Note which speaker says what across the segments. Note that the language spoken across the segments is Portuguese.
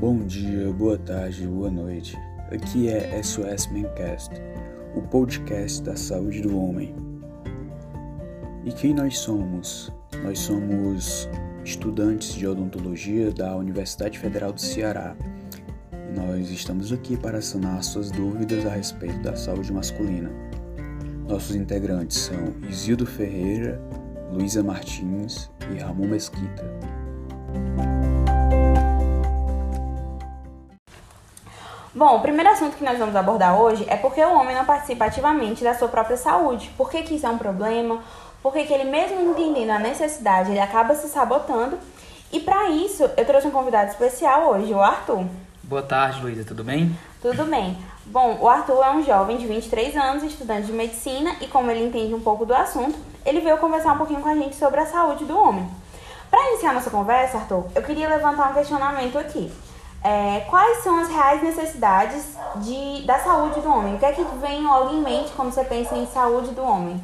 Speaker 1: Bom dia, boa tarde, boa noite. Aqui é SOS Mancast, o podcast da saúde do homem. E quem nós somos? Nós somos estudantes de odontologia da Universidade Federal do Ceará. Nós estamos aqui para sanar suas dúvidas a respeito da saúde masculina. Nossos integrantes são Isildo Ferreira, Luísa Martins e Ramon Mesquita.
Speaker 2: Bom, o primeiro assunto que nós vamos abordar hoje é porque o homem não participa ativamente da sua própria saúde. Por que, que isso é um problema? Por que, que ele, mesmo entendendo a necessidade, ele acaba se sabotando? E para isso, eu trouxe um convidado especial hoje, o Arthur.
Speaker 3: Boa tarde, Luísa, tudo bem?
Speaker 2: Tudo bem. Bom, o Arthur é um jovem de 23 anos, estudante de medicina, e como ele entende um pouco do assunto, ele veio conversar um pouquinho com a gente sobre a saúde do homem. Para iniciar nossa conversa, Arthur, eu queria levantar um questionamento aqui. É, quais são as reais necessidades de, da saúde do homem? O que é que vem logo em mente quando você pensa em saúde do homem?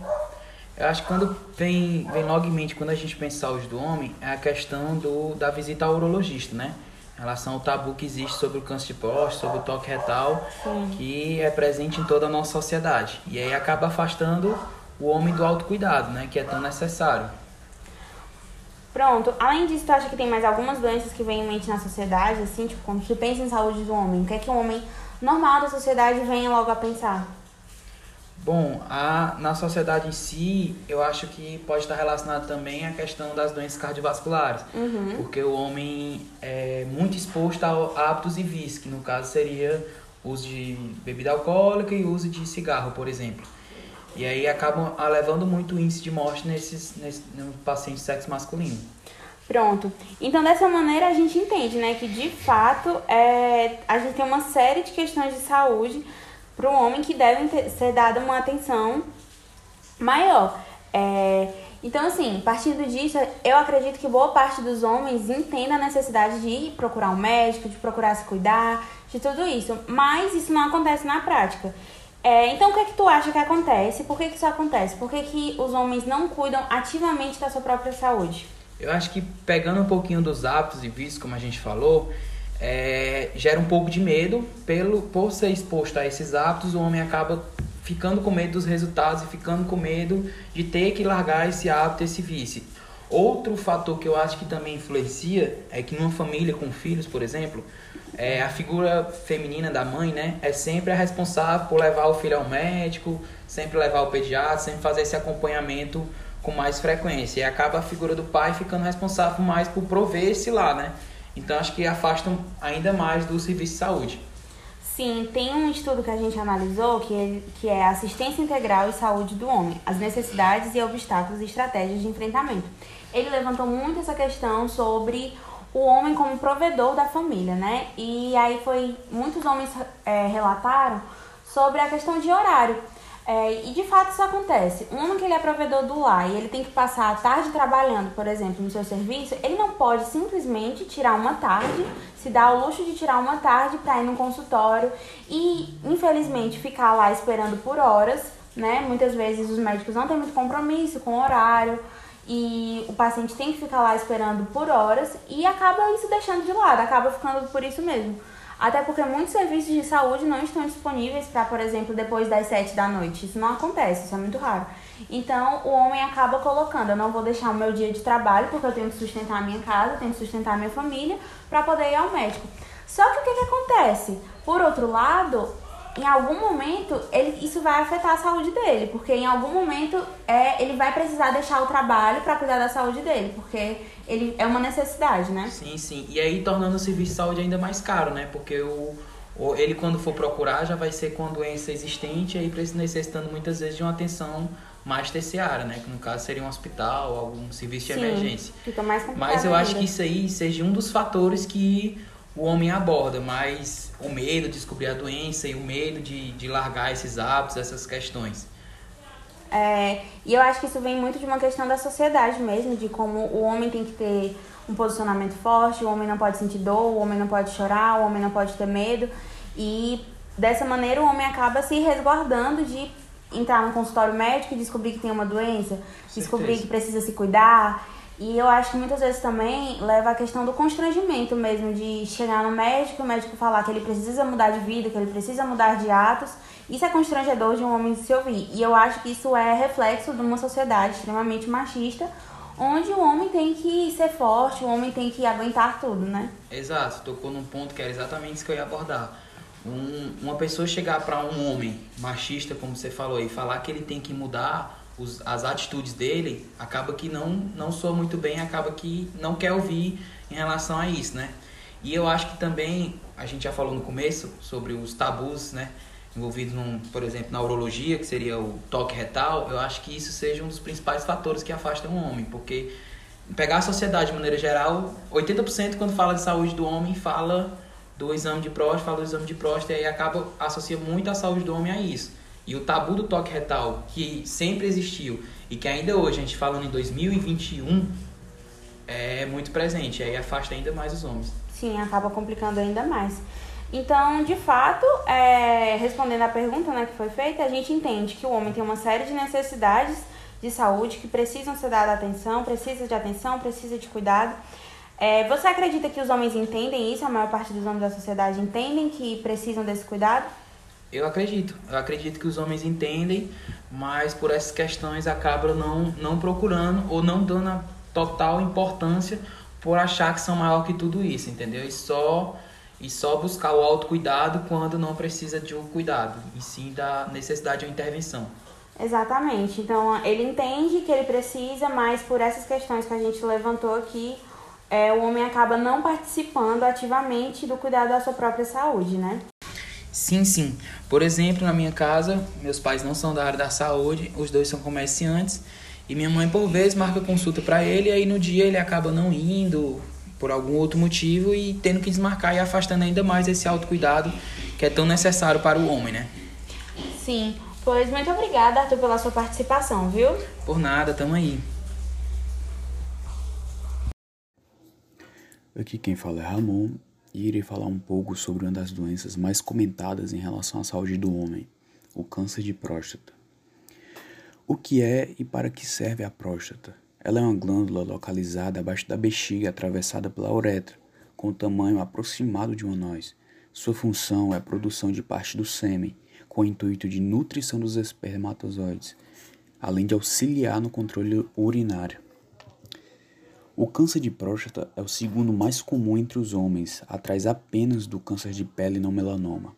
Speaker 3: Eu acho que quando vem, vem logo em mente, quando a gente pensa em saúde do homem, é a questão do, da visita ao urologista, né? Em relação ao tabu que existe sobre o câncer de próstata, sobre o toque retal,
Speaker 2: Sim.
Speaker 3: que é presente em toda a nossa sociedade. E aí acaba afastando o homem do autocuidado, né? Que é tão necessário.
Speaker 2: Pronto, além disso, tu acha que tem mais algumas doenças que vêm em mente na sociedade, assim, tipo, quando tu pensa em saúde do homem, o que é que um homem normal da sociedade vem logo a pensar?
Speaker 3: Bom, a, na sociedade em si, eu acho que pode estar relacionado também à questão das doenças cardiovasculares.
Speaker 2: Uhum.
Speaker 3: Porque o homem é muito exposto a hábitos e vícios, que no caso seria o uso de bebida alcoólica e o uso de cigarro, por exemplo. E aí acabam levando muito índice de morte nesses, nesses no pacientes de sexo masculino.
Speaker 2: Pronto. Então, dessa maneira, a gente entende, né, que de fato é, a gente tem uma série de questões de saúde para o homem que devem ter, ser dada uma atenção maior. É, então, assim, partindo disso, eu acredito que boa parte dos homens entenda a necessidade de procurar um médico, de procurar se cuidar, de tudo isso. Mas isso não acontece na prática. É, então, o que é que tu acha que acontece? Por que, que isso acontece? Por que, que os homens não cuidam ativamente da sua própria saúde?
Speaker 3: Eu acho que pegando um pouquinho dos hábitos e vícios, como a gente falou, é, gera um pouco de medo. Pelo, por ser exposto a esses hábitos, o homem acaba ficando com medo dos resultados e ficando com medo de ter que largar esse hábito, esse vício. Outro fator que eu acho que também influencia é que numa família com filhos, por exemplo, é, a figura feminina da mãe, né, é sempre a responsável por levar o filho ao médico, sempre levar ao pediatra, sempre fazer esse acompanhamento com mais frequência. E acaba a figura do pai ficando responsável mais por prover esse lá, né? Então acho que afastam ainda mais do serviço de saúde.
Speaker 2: Sim, tem um estudo que a gente analisou que é, que é assistência integral e saúde do homem, as necessidades e obstáculos e estratégias de enfrentamento. Ele levantou muito essa questão sobre o homem como provedor da família, né? E aí foi muitos homens é, relataram sobre a questão de horário. É, e de fato isso acontece. Um homem que ele é provedor do lar e ele tem que passar a tarde trabalhando, por exemplo, no seu serviço, ele não pode simplesmente tirar uma tarde, se dar o luxo de tirar uma tarde para ir no consultório e, infelizmente, ficar lá esperando por horas, né? Muitas vezes os médicos não têm muito compromisso com o horário e o paciente tem que ficar lá esperando por horas e acaba isso deixando de lado, acaba ficando por isso mesmo. Até porque muitos serviços de saúde não estão disponíveis para, por exemplo, depois das 7 da noite. Isso não acontece, isso é muito raro. Então, o homem acaba colocando: eu não vou deixar o meu dia de trabalho porque eu tenho que sustentar a minha casa, tenho que sustentar a minha família para poder ir ao médico. Só que o que, que acontece? Por outro lado, em algum momento ele, isso vai afetar a saúde dele, porque em algum momento é, ele vai precisar deixar o trabalho para cuidar da saúde dele, porque ele é uma necessidade, né?
Speaker 3: Sim, sim. E aí tornando o serviço de saúde ainda mais caro, né? Porque o, o ele quando for procurar já vai ser com a doença existente, aí necessitando muitas vezes de uma atenção mais terciária, né? Que no caso seria um hospital, algum serviço de
Speaker 2: Sim,
Speaker 3: emergência.
Speaker 2: Fica mais complicado
Speaker 3: Mas eu acho
Speaker 2: ainda.
Speaker 3: que isso aí seja um dos fatores que o homem aborda, mas o medo de descobrir a doença e o medo de, de largar esses hábitos, essas questões.
Speaker 2: É, e eu acho que isso vem muito de uma questão da sociedade mesmo, de como o homem tem que ter um posicionamento forte, o homem não pode sentir dor, o homem não pode chorar, o homem não pode ter medo. E dessa maneira o homem acaba se resguardando de entrar no consultório médico e descobrir que tem uma doença, descobrir que precisa se cuidar. E eu acho que muitas vezes também leva a questão do constrangimento mesmo, de chegar no médico, o médico falar que ele precisa mudar de vida, que ele precisa mudar de atos. Isso é constrangedor de um homem se ouvir. E eu acho que isso é reflexo de uma sociedade extremamente machista, onde o homem tem que ser forte, o homem tem que aguentar tudo, né?
Speaker 3: Exato, tocou num ponto que era exatamente isso que eu ia abordar. Um, uma pessoa chegar para um homem machista, como você falou, e falar que ele tem que mudar os, as atitudes dele, acaba que não, não soa muito bem, acaba que não quer ouvir em relação a isso, né? E eu acho que também, a gente já falou no começo sobre os tabus, né? Envolvidos, num, por exemplo, na urologia, que seria o toque retal, eu acho que isso seja um dos principais fatores que afastam o homem, porque pegar a sociedade de maneira geral, 80% quando fala de saúde do homem fala do exame de próstata, fala do exame de próstata e aí acaba associa muito a saúde do homem a isso. E o tabu do toque retal, que sempre existiu e que ainda hoje, a gente falando em 2021, é muito presente. Aí afasta ainda mais os homens.
Speaker 2: Sim, acaba complicando ainda mais. Então, de fato, é, respondendo à pergunta né, que foi feita, a gente entende que o homem tem uma série de necessidades de saúde que precisam ser dadas atenção, precisa de atenção, precisa de cuidado. É, você acredita que os homens entendem isso? A maior parte dos homens da sociedade entendem que precisam desse cuidado?
Speaker 3: Eu acredito. Eu acredito que os homens entendem, mas por essas questões acabam não, não procurando ou não dando a total importância por achar que são maior que tudo isso, entendeu? E só e só buscar o autocuidado quando não precisa de um cuidado, e sim da necessidade de uma intervenção.
Speaker 2: Exatamente. Então ele entende que ele precisa, mas por essas questões que a gente levantou aqui, é, o homem acaba não participando ativamente do cuidado da sua própria saúde, né?
Speaker 3: Sim, sim. Por exemplo, na minha casa, meus pais não são da área da saúde, os dois são comerciantes, e minha mãe, por vezes, marca consulta para ele, e aí no dia ele acaba não indo, por algum outro motivo, e tendo que desmarcar e afastando ainda mais esse autocuidado que é tão necessário para o homem, né?
Speaker 2: Sim. Pois muito obrigada, Arthur, pela sua participação, viu?
Speaker 3: Por nada, tamo aí.
Speaker 1: Aqui quem fala é Ramon e irei falar um pouco sobre uma das doenças mais comentadas em relação à saúde do homem, o câncer de próstata. O que é e para que serve a próstata? Ela é uma glândula localizada abaixo da bexiga, atravessada pela uretra, com o tamanho aproximado de uma noz. Sua função é a produção de parte do sêmen, com o intuito de nutrição dos espermatozoides, além de auxiliar no controle urinário. O câncer de próstata é o segundo mais comum entre os homens, atrás apenas do câncer de pele não melanoma.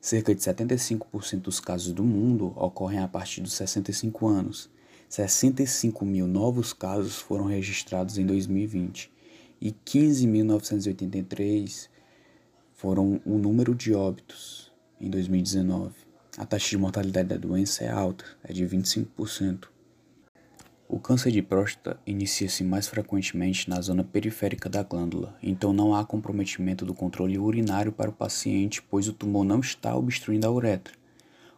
Speaker 1: Cerca de 75% dos casos do mundo ocorrem a partir dos 65 anos. 65 mil novos casos foram registrados em 2020 e 15.983 foram o número de óbitos em 2019. A taxa de mortalidade da doença é alta, é de 25%. O câncer de próstata inicia-se mais frequentemente na zona periférica da glândula, então não há comprometimento do controle urinário para o paciente, pois o tumor não está obstruindo a uretra,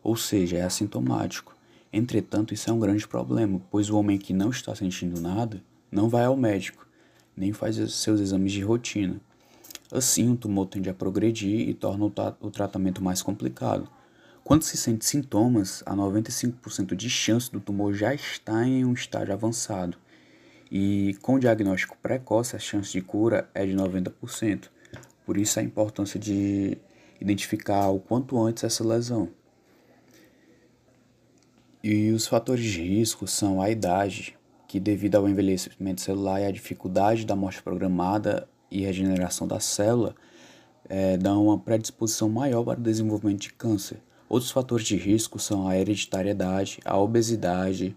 Speaker 1: ou seja, é assintomático. Entretanto, isso é um grande problema, pois o homem que não está sentindo nada não vai ao médico, nem faz seus exames de rotina. Assim, o tumor tende a progredir e torna o, tratamento mais complicado. Quando se sente sintomas, há 95% de chance do tumor já estar em um estágio avançado. E com diagnóstico precoce, a chance de cura é de 90%. Por isso a importância de identificar o quanto antes essa lesão. E os fatores de risco são a idade, que devido ao envelhecimento celular e à dificuldade da morte programada e regeneração da célula, é, dão uma predisposição maior para o desenvolvimento de câncer. Outros fatores de risco são a hereditariedade, a obesidade,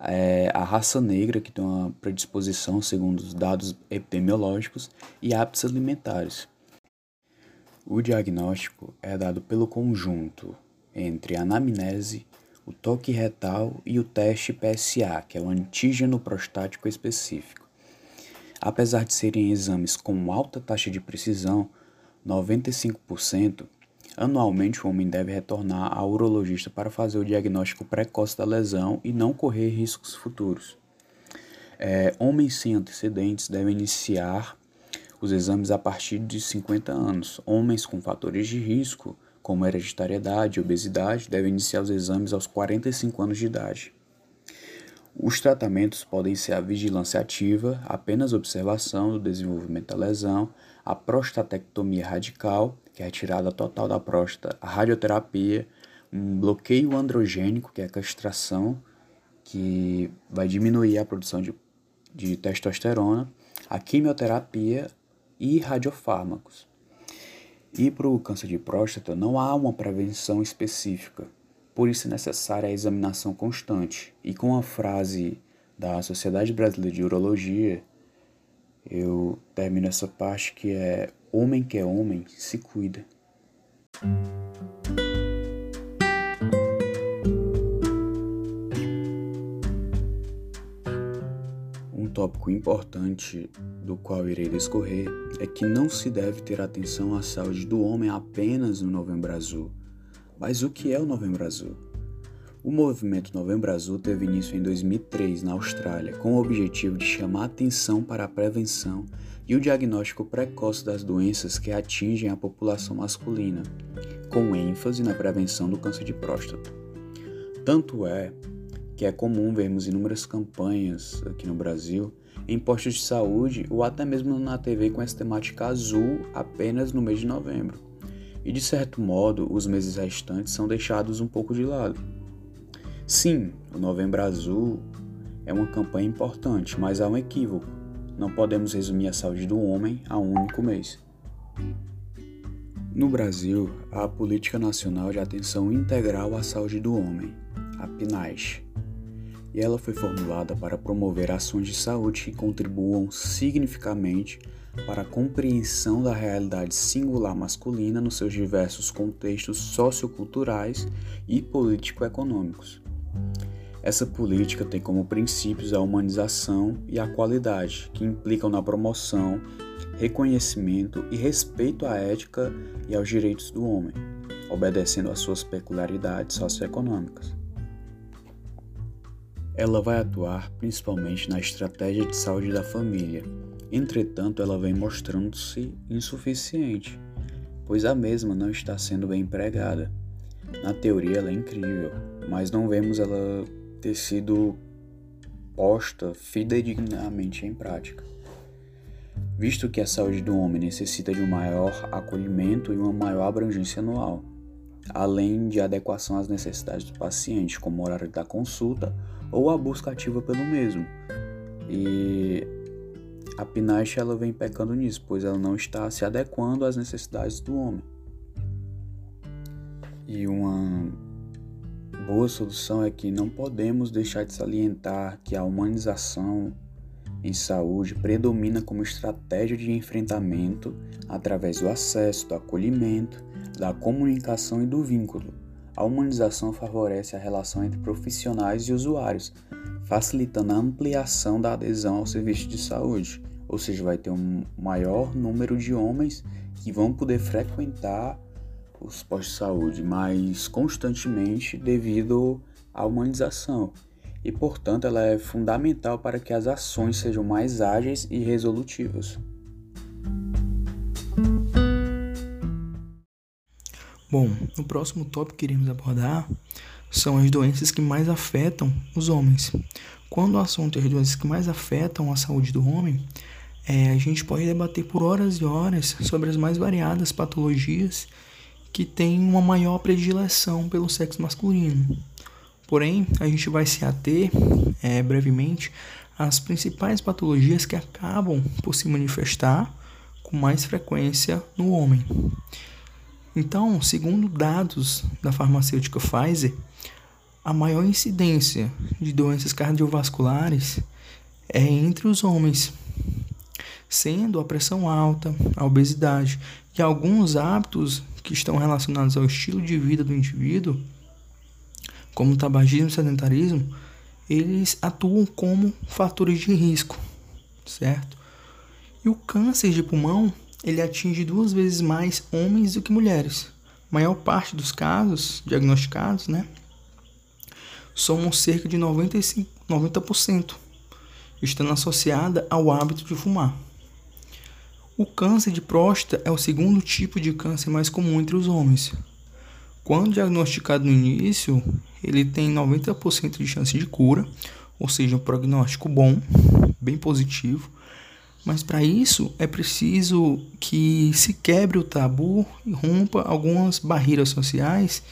Speaker 1: é, a raça negra, que tem uma predisposição segundo os dados epidemiológicos, e hábitos alimentares. O diagnóstico é dado pelo conjunto entre a anamnese, o toque retal e o teste PSA, que é o antígeno prostático específico. Apesar de serem exames com alta taxa de precisão, 95%, Anualmente, o homem deve retornar ao urologista para fazer o diagnóstico precoce da lesão e não correr riscos futuros. É, homens sem antecedentes devem iniciar os exames a partir de 50 anos. Homens com fatores de risco, como hereditariedade e obesidade, devem iniciar os exames aos 45 anos de idade. Os tratamentos podem ser a vigilância ativa, apenas observação do desenvolvimento da lesão, a prostatectomia radical, que é a retirada total da próstata, a radioterapia, um bloqueio androgênico, que é a castração, que vai diminuir a produção de, de testosterona, a quimioterapia e radiofármacos. E para o câncer de próstata não há uma prevenção específica, por isso é necessária a examinação constante. E com a frase da Sociedade Brasileira de Urologia, eu termino essa parte que é: Homem que é homem, se cuida. Um tópico importante do qual irei discorrer é que não se deve ter atenção à saúde do homem apenas no Novembro Azul. Mas o que é o Novembro Azul? O movimento Novembro Azul teve início em 2003 na Austrália, com o objetivo de chamar atenção para a prevenção e o diagnóstico precoce das doenças que atingem a população masculina, com ênfase na prevenção do câncer de próstata. Tanto é que é comum vermos inúmeras campanhas aqui no Brasil em postos de saúde ou até mesmo na TV com essa temática azul apenas no mês de novembro. E de certo modo, os meses restantes são deixados um pouco de lado. Sim, o Novembro Azul é uma campanha importante, mas há um equívoco. Não podemos resumir a saúde do homem a um único mês. No Brasil, há a Política Nacional de Atenção Integral à Saúde do Homem, a PNAS, e ela foi formulada para promover ações de saúde que contribuam significativamente para a compreensão da realidade singular masculina nos seus diversos contextos socioculturais e político-econômicos. Essa política tem como princípios a humanização e a qualidade, que implicam na promoção, reconhecimento e respeito à ética e aos direitos do homem, obedecendo às suas peculiaridades socioeconômicas. Ela vai atuar principalmente na estratégia de saúde da família. Entretanto, ela vem mostrando-se insuficiente, pois a mesma não está sendo bem empregada. Na teoria, ela é incrível, mas não vemos ela ter sido posta fidedignamente em prática. Visto que a saúde do homem necessita de um maior acolhimento e uma maior abrangência anual, além de adequação às necessidades do paciente, como o horário da consulta ou a busca ativa pelo mesmo. E a PNASH ela vem pecando nisso, pois ela não está se adequando às necessidades do homem. E uma boa solução é que não podemos deixar de salientar que a humanização em saúde predomina como estratégia de enfrentamento através do acesso, do acolhimento, da comunicação e do vínculo. A humanização favorece a relação entre profissionais e usuários, facilitando a ampliação da adesão ao serviço de saúde, ou seja, vai ter um maior número de homens que vão poder frequentar os postos de saúde mais constantemente devido à humanização e, portanto, ela é fundamental para que as ações sejam mais ágeis e resolutivas.
Speaker 4: Bom, no próximo tópico que iremos abordar são as doenças que mais afetam os homens. Quando o assunto é as doenças que mais afetam a saúde do homem, é, a gente pode debater por horas e horas sobre as mais variadas patologias que tem uma maior predileção pelo sexo masculino. Porém, a gente vai se ater é, brevemente às principais patologias que acabam por se manifestar com mais frequência no homem. Então, segundo dados da farmacêutica Pfizer, a maior incidência de doenças cardiovasculares é entre os homens, sendo a pressão alta, a obesidade e alguns hábitos que estão relacionados ao estilo de vida do indivíduo, como tabagismo e sedentarismo, eles atuam como fatores de risco, certo? E o câncer de pulmão, ele atinge duas vezes mais homens do que mulheres. A maior parte dos casos diagnosticados, né, somam cerca de 95, 90%, estando associada ao hábito de fumar. O câncer de próstata é o segundo tipo de câncer mais comum entre os homens. Quando diagnosticado no início, ele tem 90% de chance de cura, ou seja, um prognóstico bom, bem positivo. Mas para isso é preciso que se quebre o tabu e rompa algumas barreiras sociais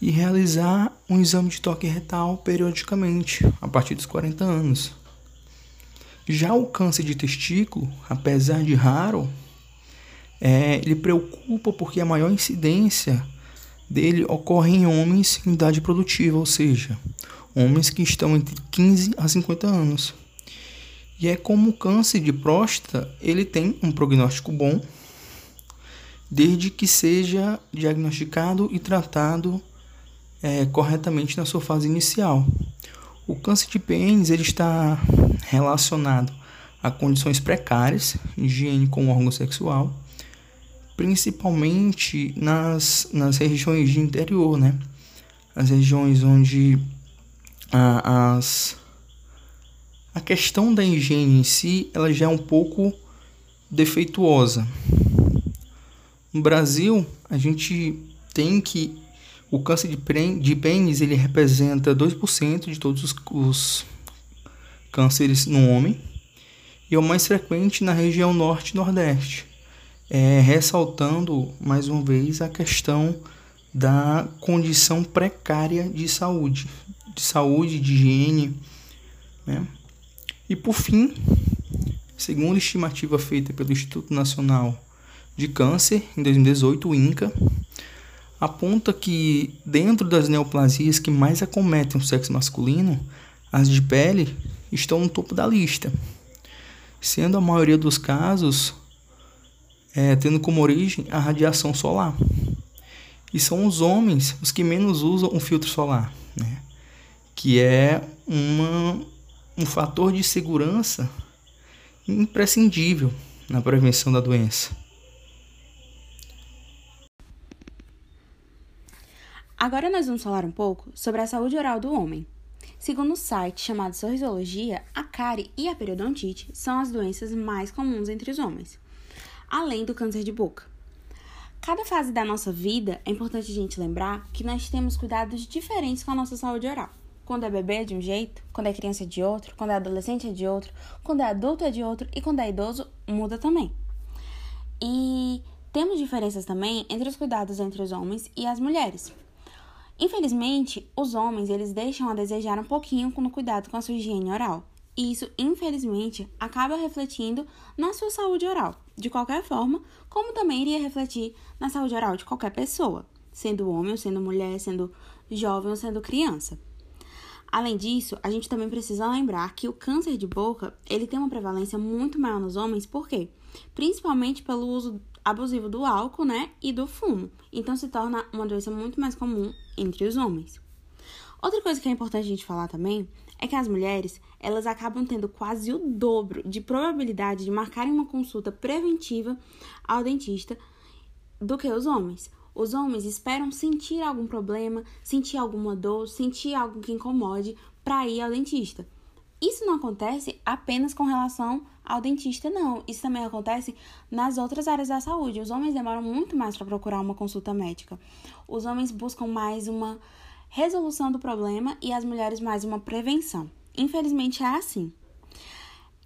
Speaker 4: e realizar um exame de toque retal periodicamente, a partir dos 40 anos. Já o câncer de testículo, apesar de raro, é, ele preocupa porque a maior incidência dele ocorre em homens em idade produtiva, ou seja, homens que estão entre 15 a 50 anos. E é como o câncer de próstata, ele tem um prognóstico bom, desde que seja diagnosticado e tratado é, corretamente na sua fase inicial. O câncer de pênis ele está relacionado a condições precárias, higiene com o órgão sexual, principalmente nas, nas regiões de interior, né? As regiões onde a, as, a questão da higiene em si ela já é um pouco defeituosa. No Brasil, a gente tem que o câncer de, pênis ele representa 2% de todos os, os cânceres no homem e é o mais frequente na região norte e nordeste. É, ressaltando mais uma vez a questão da condição precária de saúde, de saúde, de higiene. Né? E por fim, segundo estimativa feita pelo Instituto Nacional de Câncer em 2018, o INCA, aponta que dentro das neoplasias que mais acometem o sexo masculino, as de pele estão no topo da lista, sendo a maioria dos casos é, tendo como origem a radiação solar. E são os homens os que menos usam um filtro solar, né? que é uma, um fator de segurança imprescindível na prevenção da doença.
Speaker 2: Agora nós vamos falar um pouco sobre a saúde oral do homem. Segundo o site chamado Sorrisologia, a cárie e a periodontite são as doenças mais comuns entre os homens, além do câncer de boca. Cada fase da nossa vida é importante a gente lembrar que nós temos cuidados diferentes com a nossa saúde oral. Quando é bebê é de um jeito, quando é criança é de outro, quando é adolescente é de outro, quando é adulto é de outro e quando é idoso muda também. E temos diferenças também entre os cuidados entre os homens e as mulheres. Infelizmente, os homens eles deixam a desejar um pouquinho no cuidado com a sua higiene oral. E isso, infelizmente, acaba refletindo na sua saúde oral, de qualquer forma, como também iria refletir na saúde oral de qualquer pessoa, sendo homem sendo mulher, sendo jovem ou sendo criança. Além disso, a gente também precisa lembrar que o câncer de boca, ele tem uma prevalência muito maior nos homens, por quê? Principalmente pelo uso abusivo do álcool, né, e do fumo. Então se torna uma doença muito mais comum entre os homens. Outra coisa que é importante a gente falar também é que as mulheres, elas acabam tendo quase o dobro de probabilidade de marcarem uma consulta preventiva ao dentista do que os homens. Os homens esperam sentir algum problema, sentir alguma dor, sentir algo que incomode para ir ao dentista. Isso não acontece apenas com relação ao dentista, não. Isso também acontece nas outras áreas da saúde. Os homens demoram muito mais para procurar uma consulta médica. Os homens buscam mais uma resolução do problema e as mulheres mais uma prevenção. Infelizmente é assim.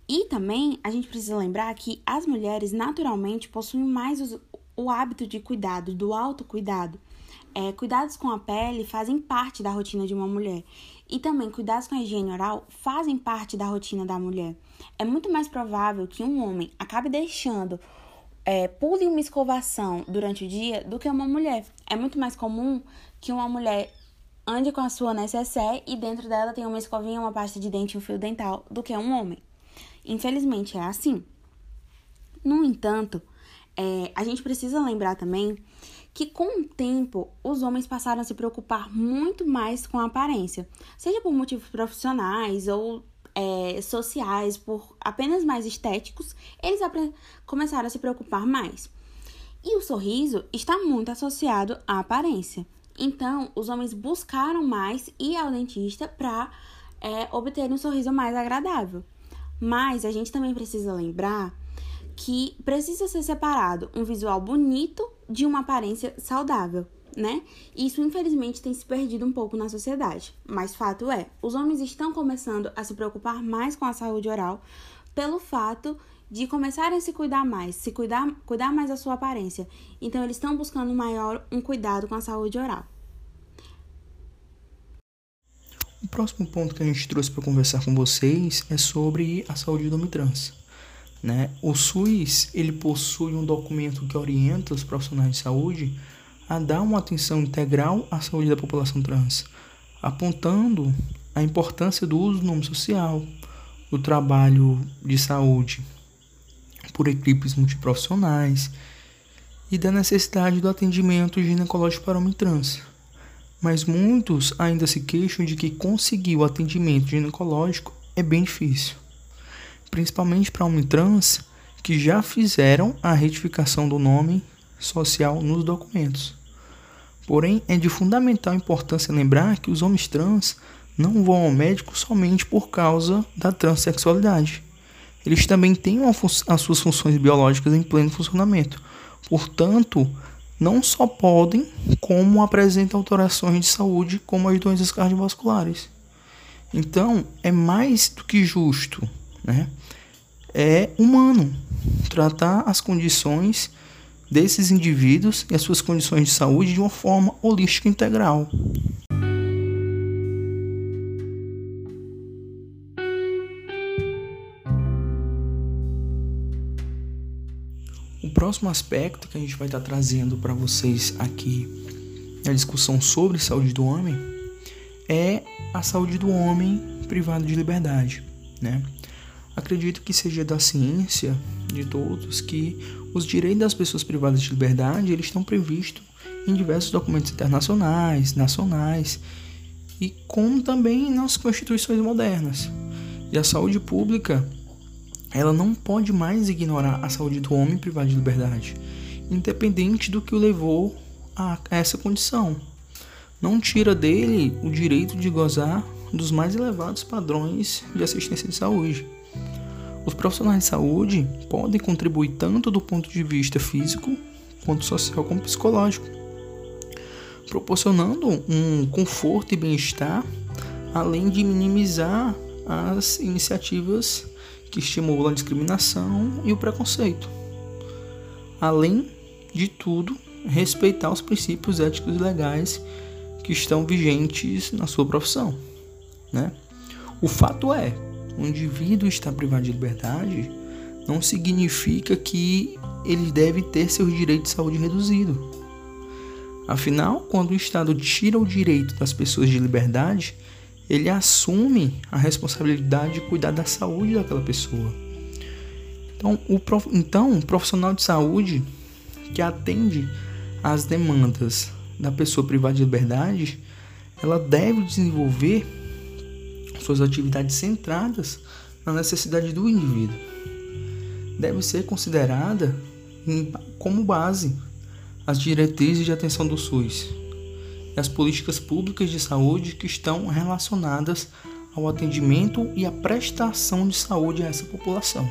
Speaker 2: E também a gente precisa lembrar que as mulheres naturalmente possuem mais os, o hábito de cuidado, do autocuidado. É, cuidados com a pele fazem parte da rotina de uma mulher. E também cuidados com a higiene oral fazem parte da rotina da mulher. É muito mais provável que um homem acabe deixando é, pule uma escovação durante o dia do que uma mulher. É muito mais comum que uma mulher ande com a sua necessaire e dentro dela tenha uma escovinha, uma pasta de dente e um fio dental do que um homem. Infelizmente é assim. No entanto, é, a gente precisa lembrar também que com o tempo os homens passaram a se preocupar muito mais com a aparência, seja por motivos profissionais ou é, sociais, por apenas mais estéticos, eles começaram a se preocupar mais. E o sorriso está muito associado à aparência. Então, os homens buscaram mais ir ao dentista para é, obter um sorriso mais agradável. Mas a gente também precisa lembrar que precisa ser separado um visual bonito de uma aparência saudável. né? Isso infelizmente tem se perdido um pouco na sociedade. Mas fato é, os homens estão começando a se preocupar mais com a saúde oral pelo fato de começarem a se cuidar mais, se cuidar, cuidar mais da sua aparência. Então eles estão buscando maior um cuidado com a saúde oral.
Speaker 4: O próximo ponto que a gente trouxe para conversar com vocês é sobre a saúde do homem trans. Né? O SUS ele possui um documento que orienta os profissionais de saúde a dar uma atenção integral à saúde da população trans, apontando a importância do uso do nome social, do trabalho de saúde por equipes multiprofissionais e da necessidade do atendimento ginecológico para homem trans mas muitos ainda se queixam de que conseguir o atendimento ginecológico é bem difícil, principalmente para homens trans que já fizeram a retificação do nome social nos documentos. Porém, é de fundamental importância lembrar que os homens trans não vão ao médico somente por causa da transexualidade. Eles também têm as suas funções biológicas em pleno funcionamento. Portanto, não só podem, como apresentam alterações de saúde, como as doenças cardiovasculares. Então, é mais do que justo, né? É humano tratar as condições desses indivíduos e as suas condições de saúde de uma forma holística integral. próximo aspecto que a gente vai estar trazendo para vocês aqui na discussão sobre saúde do homem é a saúde do homem privado de liberdade, né? Acredito que seja da ciência de todos que os direitos das pessoas privadas de liberdade eles estão previstos em diversos documentos internacionais, nacionais e como também nas constituições modernas. E a saúde pública ela não pode mais ignorar a saúde do homem privado de liberdade, independente do que o levou a essa condição. Não tira dele o direito de gozar dos mais elevados padrões de assistência de saúde. Os profissionais de saúde podem contribuir tanto do ponto de vista físico quanto social como psicológico, proporcionando um conforto e bem-estar, além de minimizar as iniciativas que estimulam a discriminação e o preconceito. Além de tudo, respeitar os princípios éticos e legais que estão vigentes na sua profissão. Né? O fato é, um indivíduo estar privado de liberdade não significa que ele deve ter seus direitos de saúde reduzidos. Afinal, quando o Estado tira o direito das pessoas de liberdade, ele assume a responsabilidade de cuidar da saúde daquela pessoa. Então, o, prof... então, um profissional de saúde que atende às demandas da pessoa privada de liberdade, ela deve desenvolver suas atividades centradas na necessidade do indivíduo. Deve ser considerada como base as diretrizes de atenção do SUS, e as políticas públicas de saúde que estão relacionadas ao atendimento e à prestação de saúde a essa população.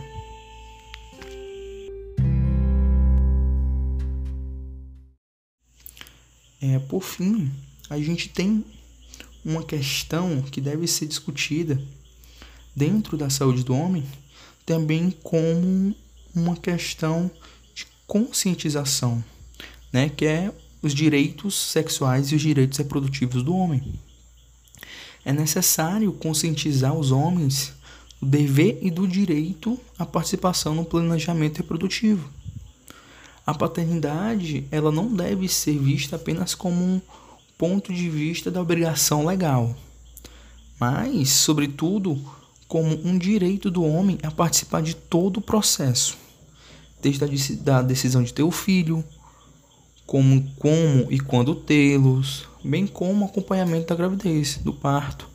Speaker 4: É, por fim, a gente tem uma questão que deve ser discutida dentro da saúde do homem também como uma questão de conscientização, né, que é os direitos sexuais e os direitos reprodutivos do homem. É necessário conscientizar os homens do dever e do direito à participação no planejamento reprodutivo. A paternidade, ela não deve ser vista apenas como um ponto de vista da obrigação legal, mas, sobretudo, como um direito do homem a participar de todo o processo, desde a decisão de ter o filho, como como e quando tê-los, bem como acompanhamento da gravidez, do parto,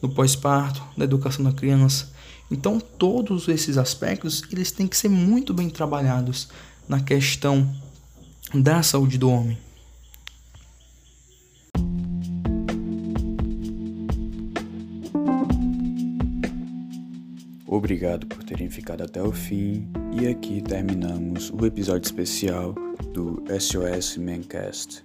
Speaker 4: do pós-parto, da educação da criança. Então, todos esses aspectos, eles têm que ser muito bem trabalhados na questão da saúde do homem.
Speaker 1: Obrigado por terem ficado até o fim e aqui terminamos o episódio especial do SOS Mancast.